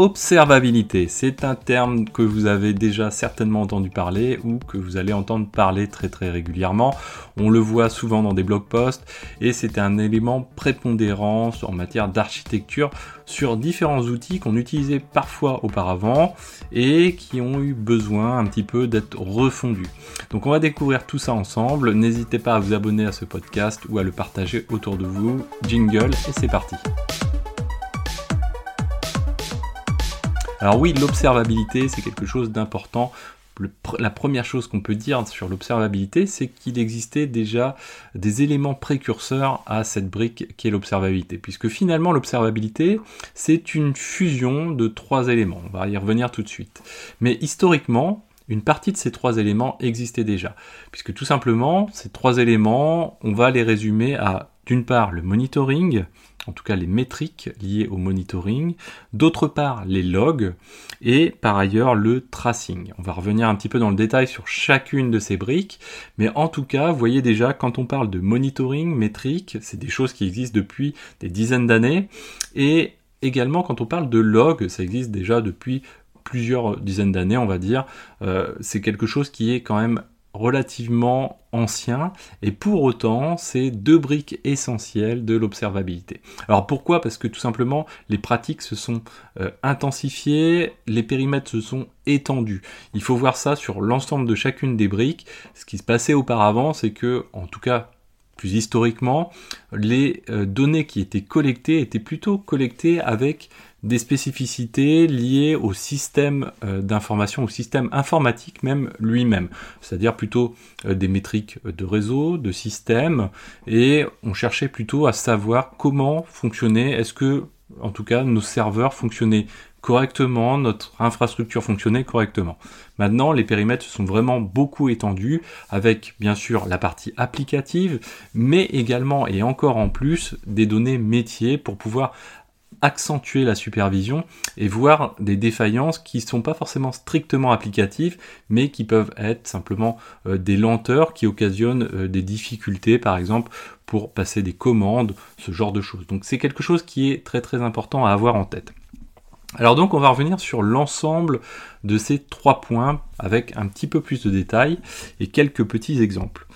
Observabilité, c'est un terme que vous avez déjà certainement entendu parler ou que vous allez entendre parler très très régulièrement. On le voit souvent dans des blog posts et c'est un élément prépondérant en matière d'architecture sur différents outils qu'on utilisait parfois auparavant et qui ont eu besoin un petit peu d'être refondus. Donc on va découvrir tout ça ensemble. N'hésitez pas à vous abonner à ce podcast ou à le partager autour de vous. Jingle et c'est parti. Alors oui, l'observabilité, c'est quelque chose d'important. la première chose qu'on peut dire sur l'observabilité, c'est qu'il existait déjà des éléments précurseurs à cette brique qui est l'observabilité. Puisque finalement, l'observabilité, c'est une fusion de trois éléments. On va y revenir tout de suite. Mais historiquement, une partie de ces trois éléments existait déjà. Puisque tout simplement, ces trois éléments, on va les résumer à d'une part le monitoring, en tout cas les métriques liées au monitoring, d'autre part les logs et par ailleurs le tracing. On va revenir un petit peu dans le détail sur chacune de ces briques, mais en tout cas, vous voyez déjà quand on parle de monitoring, métriques, c'est des choses qui existent depuis des dizaines d'années et également quand on parle de logs, ça existe déjà depuis plusieurs dizaines d'années, on va dire. Euh, c'est quelque chose qui est quand même relativement ancien et pour autant c'est deux briques essentielles de l'observabilité. Alors pourquoi? Parce que tout simplement les pratiques se sont euh, intensifiées, les périmètres se sont étendus. Il faut voir ça sur l'ensemble de chacune des briques. Ce qui se passait auparavant c'est que en tout cas plus historiquement, les euh, données qui étaient collectées étaient plutôt collectées avec des spécificités liées au système euh, d'information, au système informatique même lui-même, c'est-à-dire plutôt euh, des métriques de réseau, de système, et on cherchait plutôt à savoir comment fonctionnait, est-ce que en tout cas nos serveurs fonctionnaient correctement, notre infrastructure fonctionnait correctement. Maintenant, les périmètres sont vraiment beaucoup étendus avec bien sûr la partie applicative, mais également et encore en plus des données métiers pour pouvoir accentuer la supervision et voir des défaillances qui ne sont pas forcément strictement applicatives, mais qui peuvent être simplement euh, des lenteurs qui occasionnent euh, des difficultés, par exemple, pour passer des commandes, ce genre de choses. Donc c'est quelque chose qui est très très important à avoir en tête. Alors donc on va revenir sur l'ensemble de ces trois points avec un petit peu plus de détails et quelques petits exemples.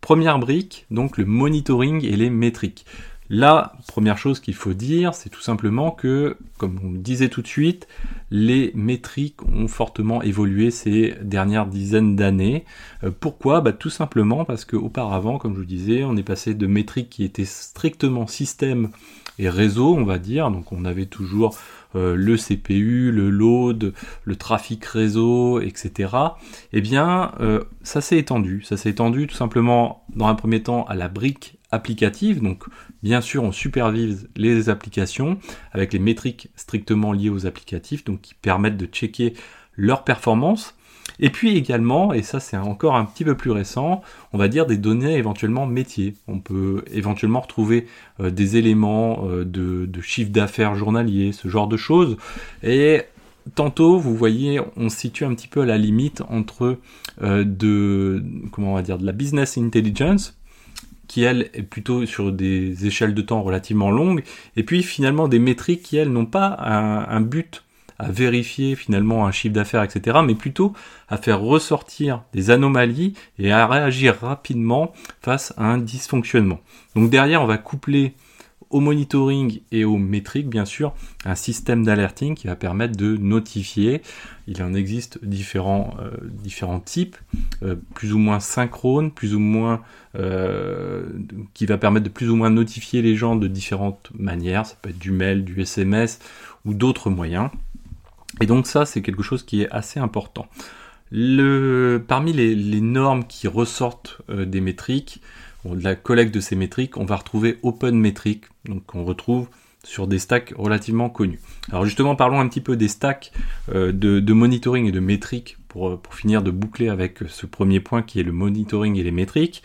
Première brique, donc le monitoring et les métriques. La première chose qu'il faut dire, c'est tout simplement que, comme on le disait tout de suite, les métriques ont fortement évolué ces dernières dizaines d'années. Euh, pourquoi? Bah, Tout simplement parce qu'auparavant, comme je vous disais, on est passé de métriques qui étaient strictement système et réseau, on va dire. Donc on avait toujours euh, le CPU, le load, le trafic réseau, etc. Eh bien, euh, ça s'est étendu. Ça s'est étendu tout simplement dans un premier temps à la brique applicative. Donc, bien sûr, on supervise les applications avec les métriques strictement liées aux applicatifs, donc qui permettent de checker leur performance. Et puis également, et ça c'est encore un petit peu plus récent, on va dire des données éventuellement métiers. On peut éventuellement retrouver euh, des éléments euh, de, chiffre d'affaires journalier, ce genre de choses. Et tantôt, vous voyez, on se situe un petit peu à la limite entre euh, de, comment on va dire, de la business intelligence, qui elle est plutôt sur des échelles de temps relativement longues, et puis finalement des métriques qui elles n'ont pas un, but à vérifier finalement un chiffre d'affaires, etc., mais plutôt à faire ressortir des anomalies et à réagir rapidement face à un dysfonctionnement. Donc derrière, on va coupler au monitoring et aux métriques, bien sûr, un système d'alerting qui va permettre de notifier. Il en existe différents, euh, différents types, euh, plus ou moins synchrones, plus ou moins, euh, qui va permettre de plus ou moins notifier les gens de différentes manières. Ça peut être du mail, du SMS ou d'autres moyens. Et donc ça, c'est quelque chose qui est assez important. Le, parmi les, les normes qui ressortent des métriques, la collecte de ces métriques, on va retrouver OpenMetric, donc on retrouve sur des stacks relativement connus. Alors justement, parlons un petit peu des stacks euh, de, monitoring et de métriques pour, euh, pour, finir de boucler avec ce premier point qui est le monitoring et les métriques.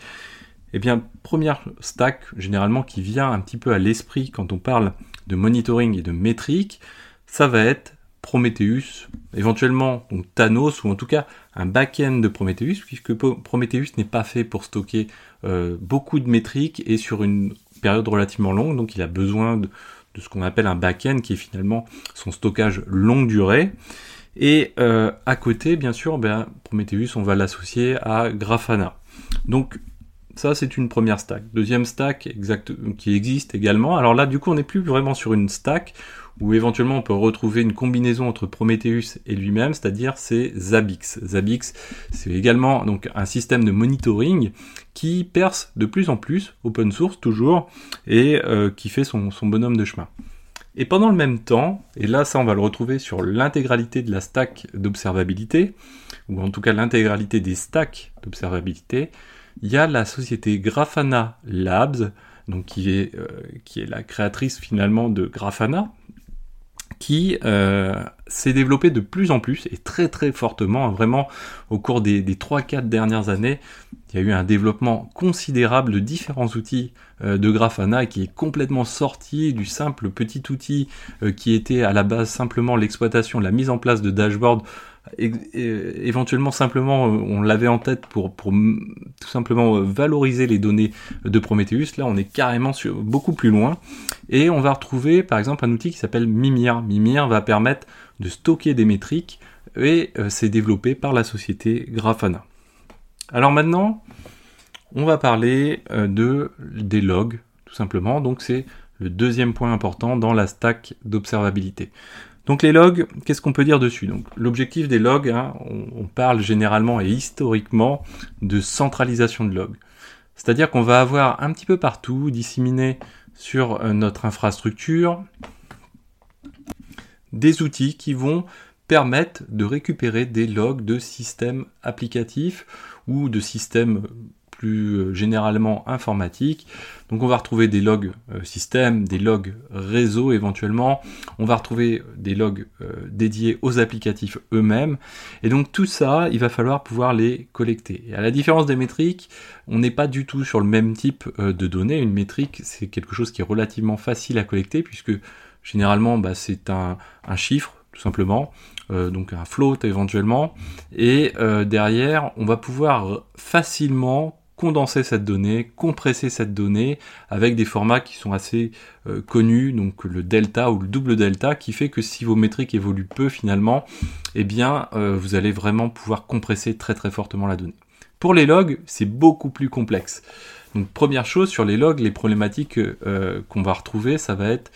Eh bien, première stack généralement qui vient un petit peu à l'esprit quand on parle de monitoring et de métriques, ça va être Prometheus, éventuellement donc Thanos ou en tout cas un back-end de Prometheus, puisque Prometheus n'est pas fait pour stocker euh, beaucoup de métriques et sur une période relativement longue, donc il a besoin de ce qu'on appelle un back-end, qui est finalement son stockage longue durée. Et euh, à côté, bien sûr, ben, Prometheus, on va l'associer à Grafana. Donc ça, c'est une première stack. Deuxième stack exact, qui existe également. Alors là, du coup, on n'est plus vraiment sur une stack où éventuellement on peut retrouver une combinaison entre Prometheus et lui-même, c'est-à-dire c'est Zabbix. Zabbix, c'est également donc un système de monitoring qui perce de plus en plus, open source toujours, et euh, qui fait son, bonhomme de chemin. Et pendant le même temps, et là ça on va le retrouver sur l'intégralité de la stack d'observabilité, ou en tout cas l'intégralité des stacks d'observabilité, il y a la société Grafana Labs, donc qui est, euh, qui est la créatrice finalement de Grafana, qui euh, s'est développée de plus en plus et très très fortement, vraiment au cours des, des 3-4 dernières années, il y a eu un développement considérable de différents outils euh, de Grafana qui est complètement sorti du simple petit outil qui était à la base simplement l'exploitation, la mise en place de dashboards éventuellement simplement euh, on l'avait en tête pour, tout simplement euh, valoriser les données de Prometheus. Là, on est carrément sur, beaucoup plus loin. Et on va retrouver par exemple un outil qui s'appelle Mimir. Mimir va permettre de stocker des métriques et euh, c'est développé par la société Grafana. Alors maintenant, on va parler de, des logs, tout simplement. Donc c'est le deuxième point important dans la stack d'observabilité. Donc les logs, qu'est-ce qu'on peut dire dessus? Donc l'objectif des logs, hein, on, parle généralement et historiquement de centralisation de logs. C'est-à-dire qu'on va avoir un petit peu partout, disséminé sur euh, notre infrastructure, des outils qui vont permettre de récupérer des logs de systèmes applicatifs ou de systèmes euh, généralement informatique. Donc on va retrouver des logs euh, système, des logs réseau éventuellement, on va retrouver des logs euh, dédiés aux applicatifs eux-mêmes. Et donc tout ça, il va falloir pouvoir les collecter. Et à la différence des métriques, on n'est pas du tout sur le même type de données. Une métrique, c'est quelque chose qui est relativement facile à collecter puisque généralement bah, c'est un chiffre tout simplement, donc un float éventuellement, et derrière on va pouvoir facilement condenser cette donnée, compresser cette donnée avec des formats qui sont assez euh, connus, donc le delta ou le double delta, qui fait que si vos métriques évoluent peu finalement, eh bien euh, vous allez vraiment pouvoir compresser très très fortement la donnée. Pour les logs, c'est beaucoup plus complexe. Donc première chose sur les logs, les problématiques euh, qu'on va retrouver, ça va être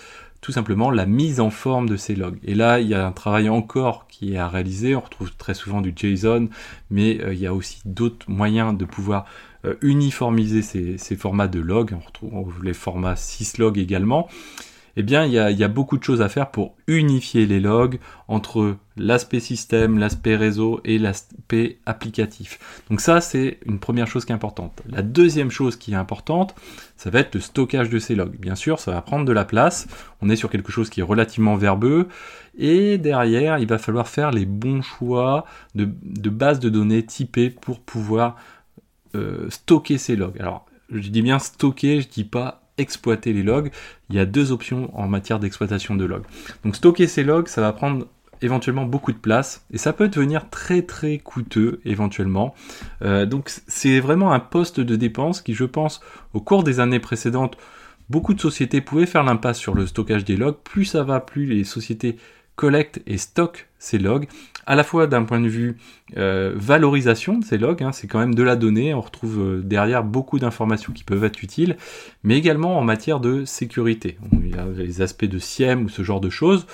tout simplement la mise en forme de ces logs. Et là, il y a un travail encore qui est à réaliser. On retrouve très souvent du JSON, mais il y a aussi d'autres moyens de pouvoir euh, uniformiser ces, formats de log, on retrouve les formats syslog également, eh bien il y, a, beaucoup de choses à faire pour unifier les logs entre l'aspect système, l'aspect réseau et l'aspect applicatif. Donc ça c'est une première chose qui est importante. La deuxième chose qui est importante, ça va être le stockage de ces logs. Bien sûr, ça va prendre de la place, on est sur quelque chose qui est relativement verbeux, et derrière il va falloir faire les bons choix de, bases de données typées pour pouvoir euh, stocker ces logs. Alors, je dis bien stocker, je dis pas exploiter les logs. Il y a deux options en matière d'exploitation de logs. Donc stocker ces logs, ça va prendre éventuellement beaucoup de place et ça peut devenir très très coûteux éventuellement. Euh, donc c'est vraiment un poste de dépense qui je pense au cours des années précédentes beaucoup de sociétés pouvaient faire l'impasse sur le stockage des logs. Plus ça va, plus les sociétés collectent et stockent ces logs à la fois d'un point de vue euh, valorisation de ces logs, hein, c'est quand même de la donnée, on retrouve euh, derrière beaucoup d'informations qui peuvent être utiles, mais également en matière de sécurité. Il y a les aspects de SIEM ou ce genre de choses,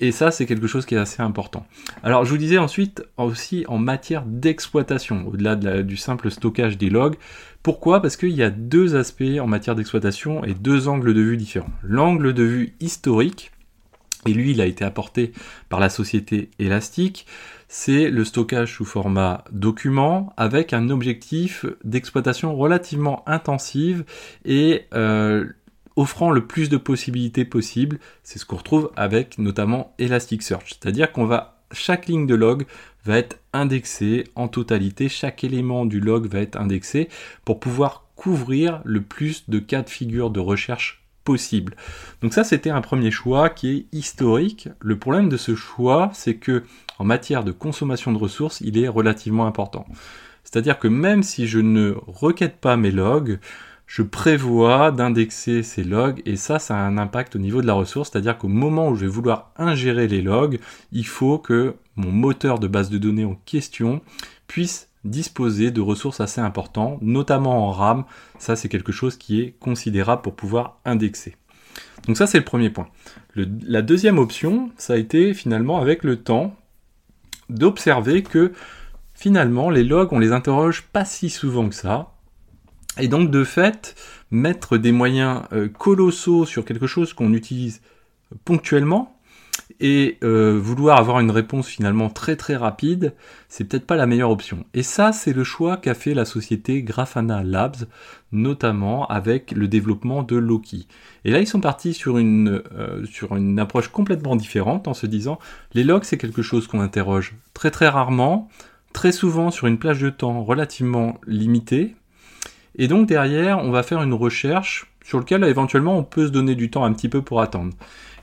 et ça c'est quelque chose qui est assez important. Alors je vous disais ensuite aussi en matière d'exploitation, au-delà du simple stockage des logs, pourquoi? Parce qu'il y a deux aspects en matière d'exploitation et deux angles de vue différents. L'angle de vue historique, et lui il a été apporté par la société Elastic, c'est le stockage sous format document avec un objectif d'exploitation relativement intensive et euh, offrant le plus de possibilités possibles. C'est ce qu'on retrouve avec notamment Elasticsearch, c'est-à-dire qu'on va chaque ligne de log va être indexée en totalité, chaque élément du log va être indexé pour pouvoir couvrir le plus de cas de figure de recherche possible. Donc ça, c'était un premier choix qui est historique. Le problème de ce choix, c'est que en matière de consommation de ressources, il est relativement important. C'est-à-dire que même si je ne requête pas mes logs, je prévois d'indexer ces logs et ça, ça a un impact au niveau de la ressource, c'est-à-dire qu'au moment où je vais vouloir ingérer les logs, il faut que mon moteur de base de données en question puisse disposer de ressources assez importantes, notamment en RAM. Ça, c'est quelque chose qui est considérable pour pouvoir indexer. Donc ça, c'est le premier point. la deuxième option, ça a été finalement avec le temps d'observer que finalement, les logs, on les interroge pas si souvent que ça. Et donc, de fait, mettre des moyens euh, colossaux sur quelque chose qu'on utilise ponctuellement, et euh, vouloir avoir une réponse finalement très très rapide, c'est peut-être pas la meilleure option. Et ça, c'est le choix qu'a fait la société Grafana Labs, notamment avec le développement de Loki. Et là, ils sont partis sur une, euh, sur une approche complètement différente en se disant, les logs, c'est quelque chose qu'on interroge très très rarement, très souvent sur une plage de temps relativement limitée. Et donc derrière, on va faire une recherche sur laquelle éventuellement on peut se donner du temps un petit peu pour attendre.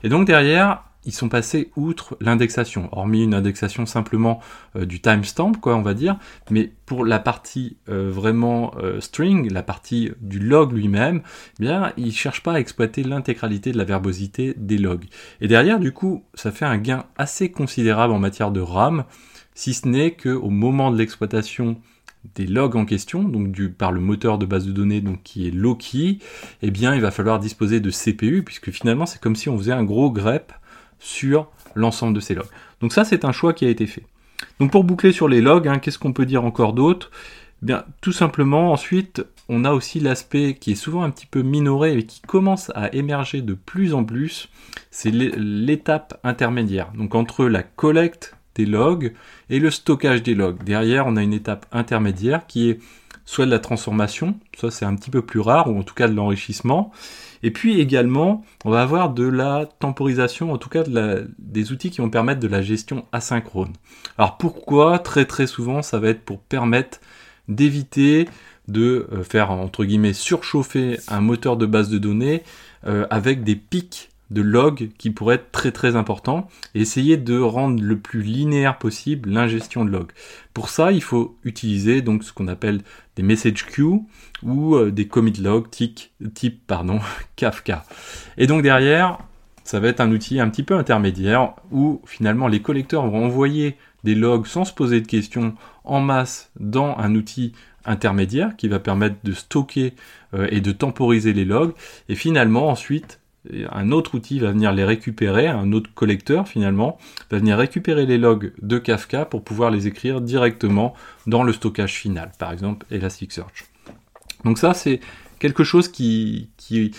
Et donc derrière, ils sont passés outre l'indexation, hormis une indexation simplement euh, du timestamp, quoi, on va dire, mais pour la partie euh, vraiment euh, string, la partie du log lui-même, eh bien, ils cherchent pas à exploiter l'intégralité de la verbosité des logs. Et derrière, du coup, ça fait un gain assez considérable en matière de RAM, si ce n'est qu'au moment de l'exploitation des logs en question, donc par le moteur de base de données donc qui est Loki, eh bien il va falloir disposer de CPU puisque finalement c'est comme si on faisait un gros grep sur l'ensemble de ces logs. Donc ça, c'est un choix qui a été fait. Donc pour boucler sur les logs, hein, qu'est-ce qu'on peut dire encore d'autre? Eh tout simplement, ensuite, on a aussi l'aspect qui est souvent un petit peu minoré et qui commence à émerger de plus en plus, c'est l'étape intermédiaire. Donc entre la collecte des logs et le stockage des logs. Derrière, on a une étape intermédiaire qui est soit de la transformation, ça c'est un petit peu plus rare, ou en tout cas de l'enrichissement, et puis également, on va avoir de la temporisation, en tout cas des outils qui vont permettre de la gestion asynchrone. Alors pourquoi Très très souvent, ça va être pour permettre d'éviter de euh, faire entre guillemets surchauffer un moteur de base de données euh, avec des pics de log qui pourraient être très très importants et essayer de rendre le plus linéaire possible l'ingestion de log. Pour ça, il faut utiliser donc ce qu'on appelle des message queues ou euh, des commit log type, Kafka. Et donc derrière, ça va être un outil un petit peu intermédiaire où finalement les collecteurs vont envoyer des logs sans se poser de questions en masse dans un outil intermédiaire qui va permettre de stocker euh, et de temporiser les logs et finalement ensuite un autre outil va venir les récupérer, un autre collecteur finalement, va venir récupérer les logs de Kafka pour pouvoir les écrire directement dans le stockage final, par exemple Elasticsearch. Donc ça c'est quelque chose qui, qui,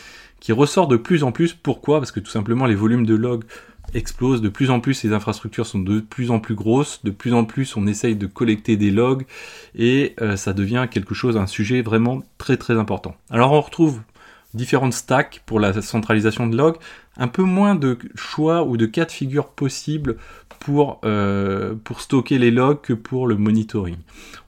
ressort de plus en plus. Pourquoi? Parce que tout simplement les volumes de logs explosent, de plus en plus les infrastructures sont de plus en plus grosses, de plus en plus on essaye de collecter des logs et euh, ça devient quelque chose, un sujet vraiment très très important. Alors on retrouve différentes stacks pour la centralisation de logs, un peu moins de choix ou de cas de figure possibles pour, euh, pour stocker les logs que pour le monitoring.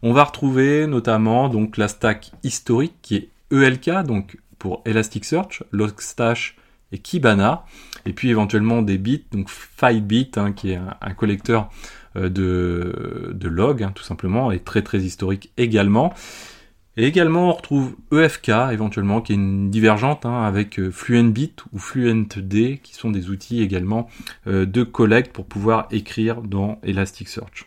On va retrouver notamment donc la stack historique qui est ELK, donc pour Elasticsearch, Logstash et Kibana, et puis éventuellement des bits, donc FileBit, hein, qui est un, collecteur euh, de, de logs, hein, tout simplement, et très très historique également. Et également, on retrouve EFK éventuellement, qui est une divergente hein, avec euh, FluentBit ou FluentD, qui sont des outils également euh, de collecte pour pouvoir écrire dans Elasticsearch.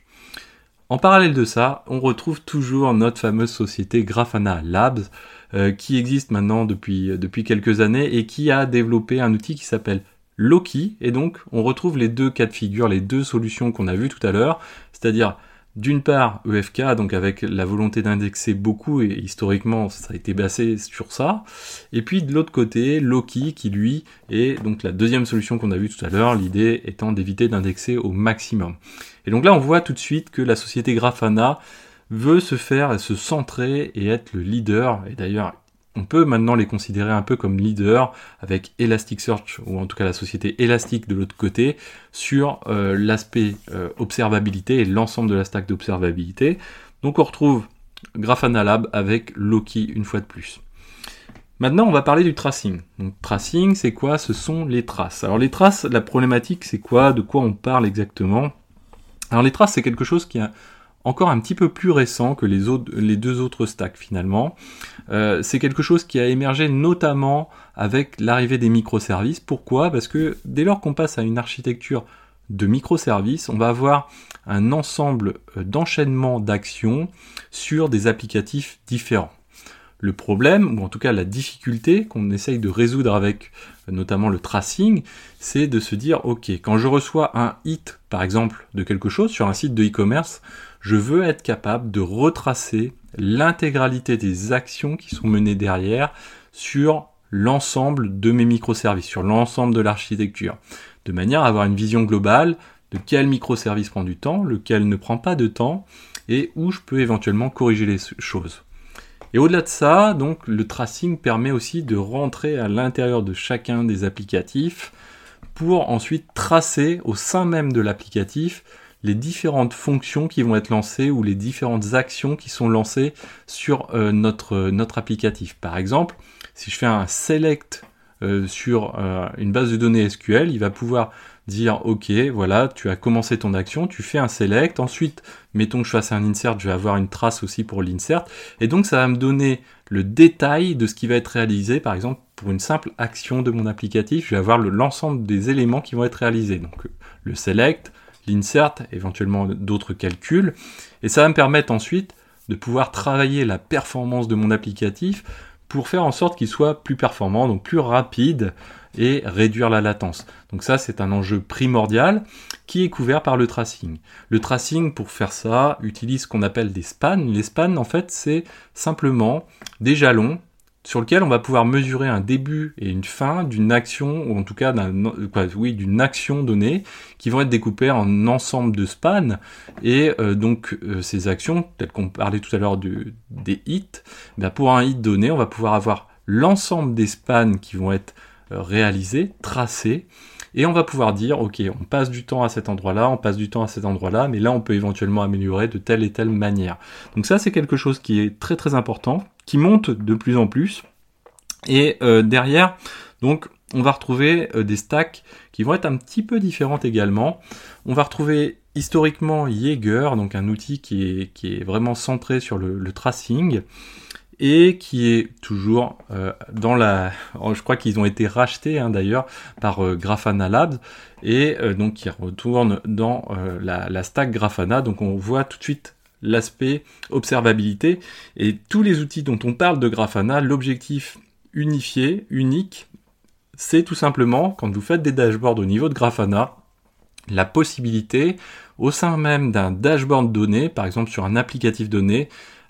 En parallèle de ça, on retrouve toujours notre fameuse société Grafana Labs, euh, qui existe maintenant depuis, depuis quelques années et qui a développé un outil qui s'appelle Loki. Et donc, on retrouve les deux cas de figure, les deux solutions qu'on a vues tout à l'heure, c'est-à-dire d'une part EFK, donc avec la volonté d'indexer beaucoup, et historiquement ça a été basé sur ça, et puis de l'autre côté Loki qui lui est donc la deuxième solution qu'on a vue tout à l'heure, l'idée étant d'éviter d'indexer au maximum. Et donc là on voit tout de suite que la société Grafana veut se faire, se centrer et être le leader, et d'ailleurs on peut maintenant les considérer un peu comme leaders avec Elasticsearch ou en tout cas la société Elastic de l'autre côté sur euh, l'aspect euh, observabilité et l'ensemble de la stack d'observabilité. Donc on retrouve Grafana Lab avec Loki une fois de plus. Maintenant, on va parler du tracing. Donc, tracing, c'est quoi? Ce sont les traces. Alors, les traces, la problématique, c'est quoi? De quoi on parle exactement? Alors, les traces, c'est quelque chose qui a encore un petit peu plus récent que les, autres, les deux autres stacks finalement. Euh, c'est quelque chose qui a émergé notamment avec l'arrivée des microservices. Pourquoi? Parce que dès lors qu'on passe à une architecture de microservices, on va avoir un ensemble euh, d'enchaînements d'actions sur des applicatifs différents. Le problème, ou en tout cas la difficulté qu'on essaye de résoudre avec euh, notamment le tracing, c'est de se dire, ok, quand je reçois un hit, par exemple, de quelque chose sur un site de e-commerce, je veux être capable de retracer l'intégralité des actions qui sont menées derrière sur l'ensemble de mes microservices, sur l'ensemble de l'architecture, de manière à avoir une vision globale de quel microservice prend du temps, lequel ne prend pas de temps, et où je peux éventuellement corriger les choses. Et au-delà de ça, donc le tracing permet aussi de rentrer à l'intérieur de chacun des applicatifs pour ensuite tracer au sein même de l'applicatif les différentes fonctions qui vont être lancées ou les différentes actions qui sont lancées sur euh, notre, notre applicatif. Par exemple, si je fais un select euh, sur euh, une base de données SQL, il va pouvoir dire ok voilà tu as commencé ton action tu fais un select ensuite mettons que je fasse un insert je vais avoir une trace aussi pour l'insert. Et donc ça va me donner le détail de ce qui va être réalisé par exemple pour une simple action de mon applicatif je vais avoir l'ensemble des éléments qui vont être réalisés. Donc le select l'insert éventuellement d'autres calculs. Et ça va me permettre ensuite de pouvoir travailler la performance de mon applicatif pour faire en sorte qu'il soit plus performant, donc plus rapide et réduire la latence. Donc ça, c'est un enjeu primordial qui est couvert par le tracing. Le tracing, pour faire ça, utilise ce qu'on appelle des spans. Les spans, en fait, c'est simplement des jalons sur lesquels on va pouvoir mesurer un début et une fin d'une action, ou en tout cas oui, d'une action donnée, qui vont être découpées en ensemble de spans. Et euh, donc euh, ces actions, telles qu'on parlait tout à l'heure des hits, ben, pour un hit donné, on va pouvoir avoir l'ensemble des spans qui vont être réalisé, tracé, et on va pouvoir dire, ok, on passe du temps à cet endroit-là, on passe du temps à cet endroit-là, mais là on peut éventuellement améliorer de telle et telle manière. Donc ça c'est quelque chose qui est très très important, qui monte de plus en plus, et euh, derrière, donc on va retrouver euh, des stacks qui vont être un petit peu différentes également. On va retrouver historiquement Jaeger, donc un outil qui est, qui est vraiment centré sur le tracing et qui est toujours euh, dans la... Oh, je crois qu'ils ont été rachetés hein, d'ailleurs par euh, Grafana Labs et euh, donc qui retourne dans la, la, stack Grafana. Donc on voit tout de suite l'aspect observabilité et tous les outils dont on parle de Grafana, l'objectif unifié, unique, c'est tout simplement quand vous faites des dashboards au niveau de Grafana, la possibilité au sein même d'un dashboard donné, par exemple sur un applicatif donné,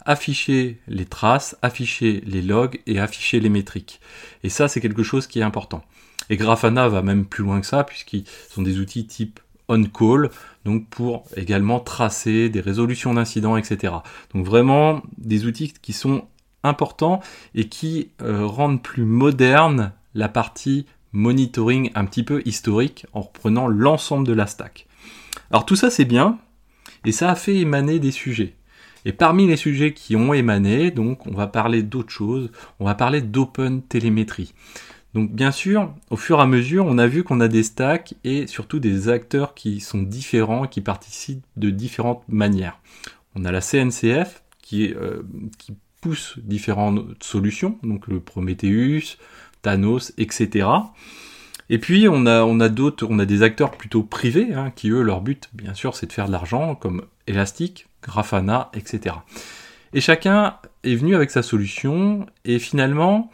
afficher les traces, afficher les logs et afficher les métriques. Et ça, c'est quelque chose qui est important. Et Grafana va même plus loin que ça, puisqu'ils sont des outils type on-call, donc pour également tracer des résolutions d'incidents, etc. Donc vraiment des outils qui sont importants et qui euh, rendent plus moderne la partie monitoring un petit peu historique en reprenant l'ensemble de la stack. Alors tout ça c'est bien, et ça a fait émaner des sujets. Et parmi les sujets qui ont émané, donc on va parler d'autre chose, on va parler d'open télémétrie. Donc bien sûr, au fur et à mesure, on a vu qu'on a des stacks et surtout des acteurs qui sont différents, qui participent de différentes manières. On a la CNCF qui, euh, qui pousse différentes solutions, donc le Prometheus, Thanos, etc. Et puis on a, on a d'autres, on a des acteurs plutôt privés, hein, qui eux, leur but, bien sûr, c'est de faire de l'argent, comme Elastic, Grafana, etc. Et chacun est venu avec sa solution, et finalement,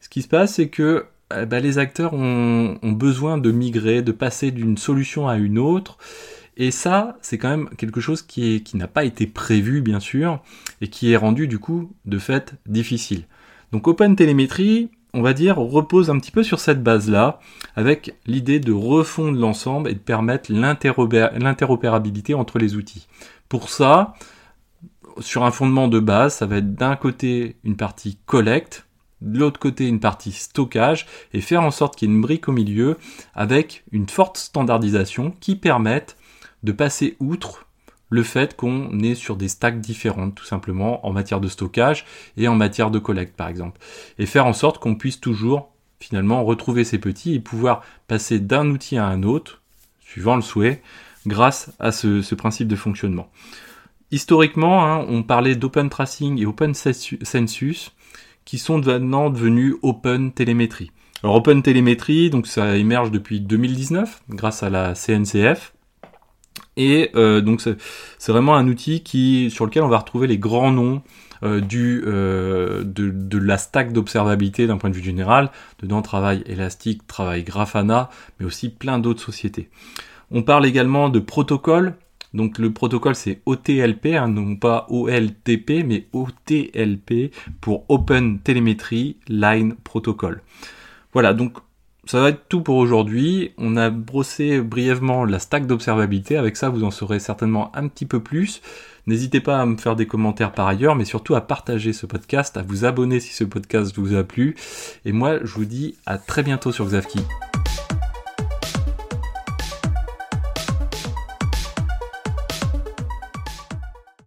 ce qui se passe, c'est que eh ben, les acteurs ont, besoin de migrer, de passer d'une solution à une autre, et ça, c'est quand même quelque chose qui, qui n'a pas été prévu, bien sûr, et qui est rendu du coup, de fait, difficile. Donc Open Telemetry, on va dire, repose un petit peu sur cette base-là, avec l'idée de refondre l'ensemble et de permettre l'interopérabilité entre les outils. Pour ça, sur un fondement de base, ça va être d'un côté une partie collecte, de l'autre côté une partie stockage, et faire en sorte qu'il y ait une brique au milieu avec une forte standardisation qui permette de passer outre le fait qu'on est sur des stacks différentes, tout simplement, en matière de stockage et en matière de collecte, par exemple. Et faire en sorte qu'on puisse toujours, finalement, retrouver ces petits et pouvoir passer d'un outil à un autre, suivant le souhait, grâce à ce, principe de fonctionnement. historiquement, hein, on parlait d'Open Tracing et Open Census, qui sont maintenant devenus Open Télémétrie. Alors Open Télémétrie, donc ça émerge depuis 2019 grâce à la CNCF. Et euh, donc c'est vraiment un outil sur lequel on va retrouver les grands noms euh, du, euh, de, de, la stack d'observabilité d'un point de vue général. Dedans travaille Elastic, travaille Grafana, mais aussi plein d'autres sociétés. On parle également de protocole. Donc le protocole c'est OTLP, hein, non pas OLTP, mais OTLP pour Open Telemetry Line Protocol. Voilà, donc ça va être tout pour aujourd'hui. On a brossé brièvement la stack d'observabilité. Avec ça, vous en saurez certainement un petit peu plus. N'hésitez pas à me faire des commentaires par ailleurs, mais surtout à partager ce podcast, à vous abonner si ce podcast vous a plu. Et moi, je vous dis à très bientôt sur Xavki.